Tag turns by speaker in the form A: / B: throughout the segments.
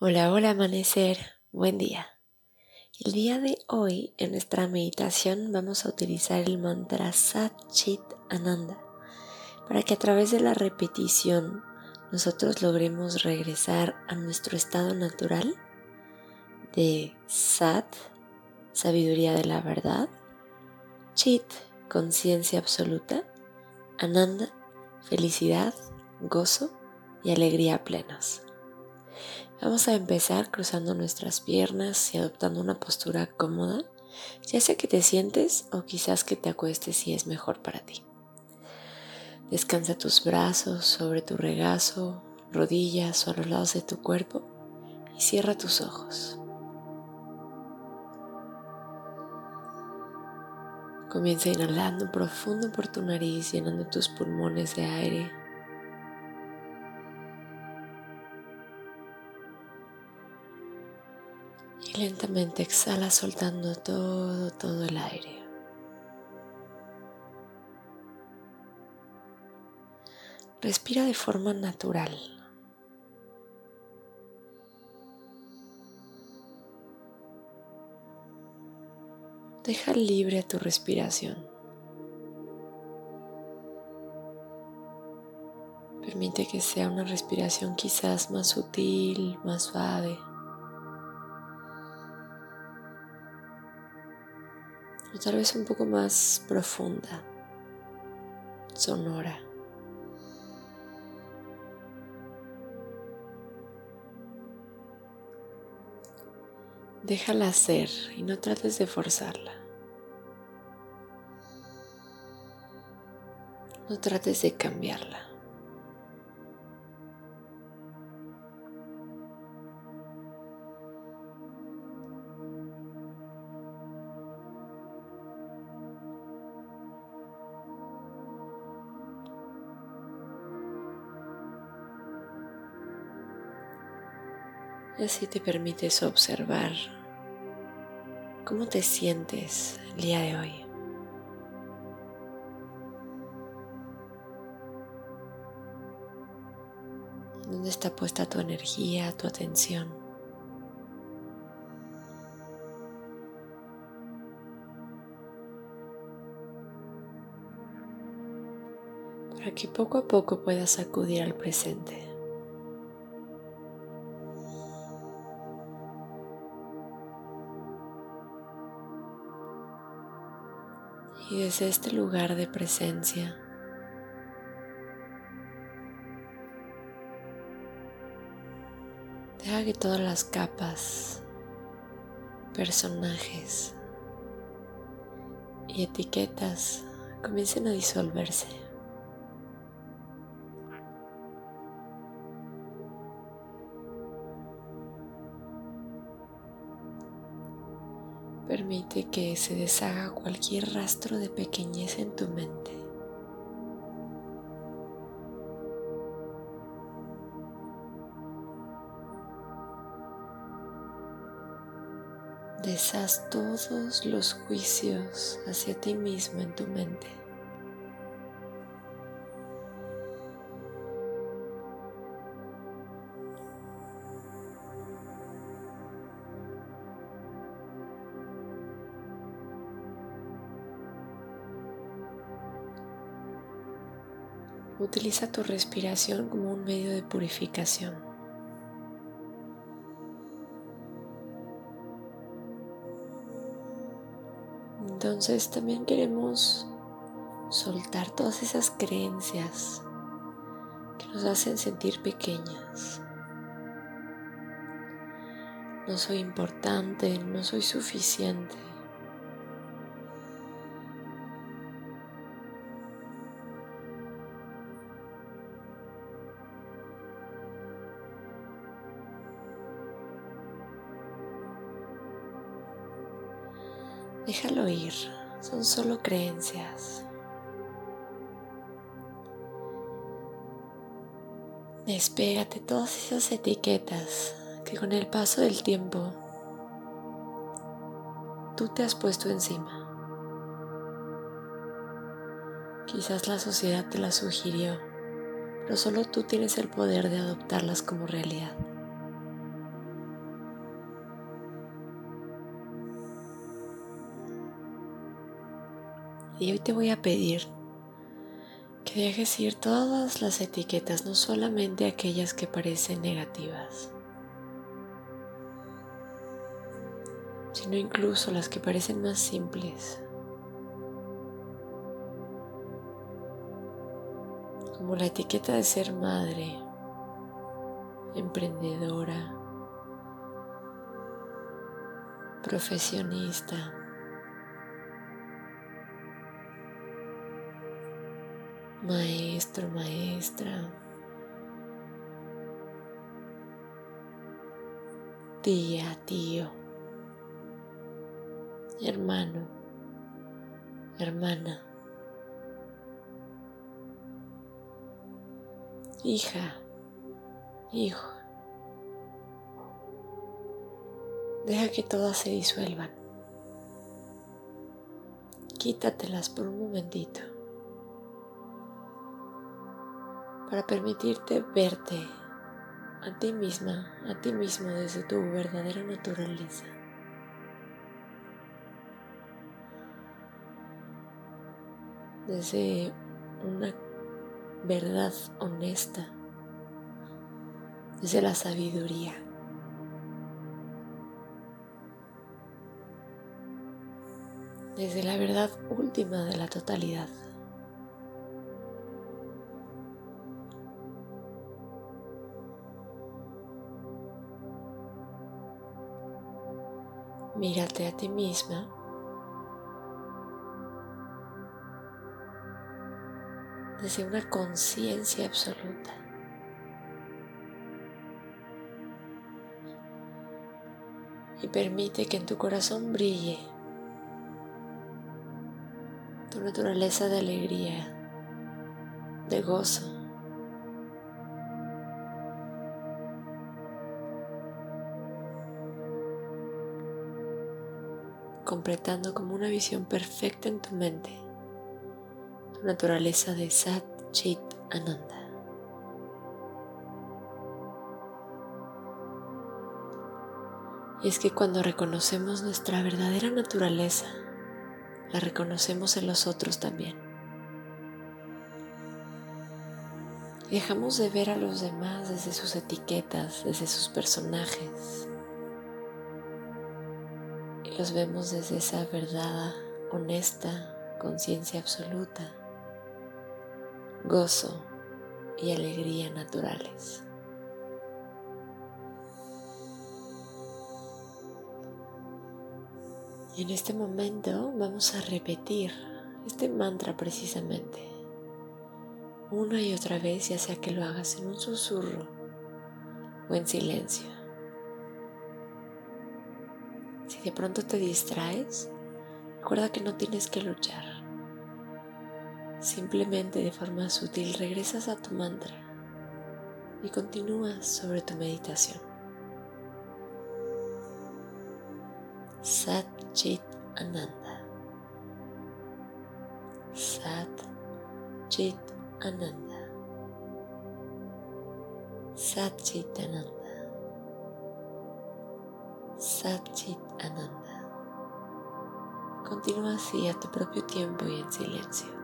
A: Hola, hola amanecer, buen día. El día de hoy en nuestra meditación vamos a utilizar el mantra Sat Chit Ananda para que a través de la repetición nosotros logremos regresar a nuestro estado natural de Sat, sabiduría de la verdad, Chit, conciencia absoluta, Ananda, felicidad, gozo y alegría plenos. Vamos a empezar cruzando nuestras piernas y adoptando una postura cómoda, ya sea que te sientes o quizás que te acuestes si es mejor para ti. Descansa tus brazos sobre tu regazo, rodillas o a los lados de tu cuerpo y cierra tus ojos. Comienza inhalando profundo por tu nariz, llenando tus pulmones de aire lentamente exhala soltando todo, todo el aire. Respira de forma natural. Deja libre tu respiración. Permite que sea una respiración quizás más sutil, más suave. Tal vez un poco más profunda, sonora. Déjala ser y no trates de forzarla. No trates de cambiarla. Así te permites observar cómo te sientes el día de hoy. ¿Dónde está puesta tu energía, tu atención? Para que poco a poco puedas acudir al presente. Y desde este lugar de presencia, deja que todas las capas, personajes y etiquetas comiencen a disolverse. Permite que se deshaga cualquier rastro de pequeñez en tu mente. Deshaz todos los juicios hacia ti mismo en tu mente. Utiliza tu respiración como un medio de purificación. Entonces también queremos soltar todas esas creencias que nos hacen sentir pequeñas. No soy importante, no soy suficiente. Déjalo ir, son solo creencias. Despégate todas esas etiquetas que con el paso del tiempo tú te has puesto encima. Quizás la sociedad te las sugirió, pero solo tú tienes el poder de adoptarlas como realidad. Y hoy te voy a pedir que dejes ir todas las etiquetas, no solamente aquellas que parecen negativas, sino incluso las que parecen más simples, como la etiqueta de ser madre, emprendedora, profesionista, maestro, maestra, tía, tío, hermano, hermana, hija, hijo. Deja que todas se disuelvan. Quítatelas por un momentito. Para permitirte verte a ti misma, a ti mismo desde tu verdadera naturaleza. Desde una verdad honesta, desde la sabiduría. Desde la verdad última de la totalidad. Mírate a ti misma. Desde una conciencia absoluta. Y permite que en tu corazón brille tu naturaleza de alegría, de gozo. Completando como una visión perfecta en tu mente tu naturaleza de Sat Chit Ananda. Y es que cuando reconocemos nuestra verdadera naturaleza, la reconocemos en los otros también. dejamos de ver a los demás desde sus etiquetas, desde sus personajes, los vemos desde esa verdad honesta, conciencia absoluta, gozo y alegría naturales. En este momento vamos a repetir este mantra precisamente, una y otra vez, ya sea que lo hagas en un susurro o en silencio. Si de pronto te distraes, recuerda que no tienes que luchar. Simplemente de forma sutil regresas a tu mantra y continúas sobre tu meditación. Sat Chit Ananda. Sat Chit Ananda. Sat Chit Ananda. Satchit Ananda. Continúa así a tu propio tiempo y en silencio.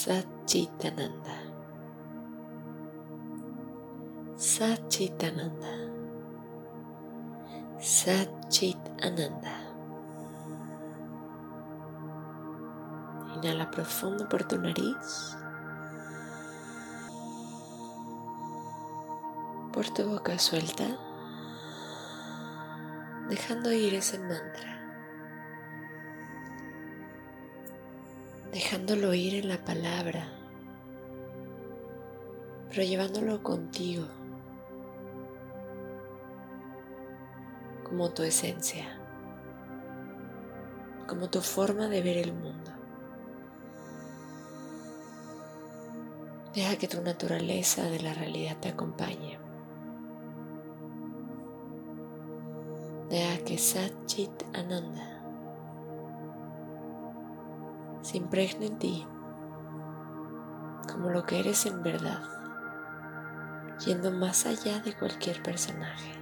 A: Satchitananda. Satchitananda. Satchitananda. Inhala profundo por tu nariz. Por tu boca suelta. Dejando ir ese mantra. Dejándolo ir en la palabra, pero llevándolo contigo como tu esencia, como tu forma de ver el mundo. Deja que tu naturaleza de la realidad te acompañe. Deja que Satchit Ananda se impregna en ti como lo que eres en verdad, yendo más allá de cualquier personaje.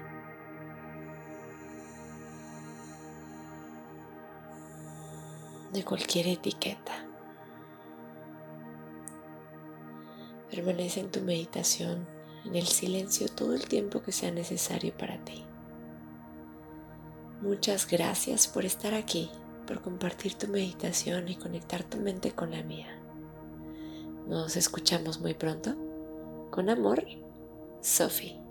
A: de cualquier etiqueta. Permanece en tu meditación, en el silencio todo el tiempo que sea necesario para ti. Muchas gracias por estar aquí por compartir tu meditación y conectar tu mente con la mía. Nos escuchamos muy pronto. Con amor, Sophie.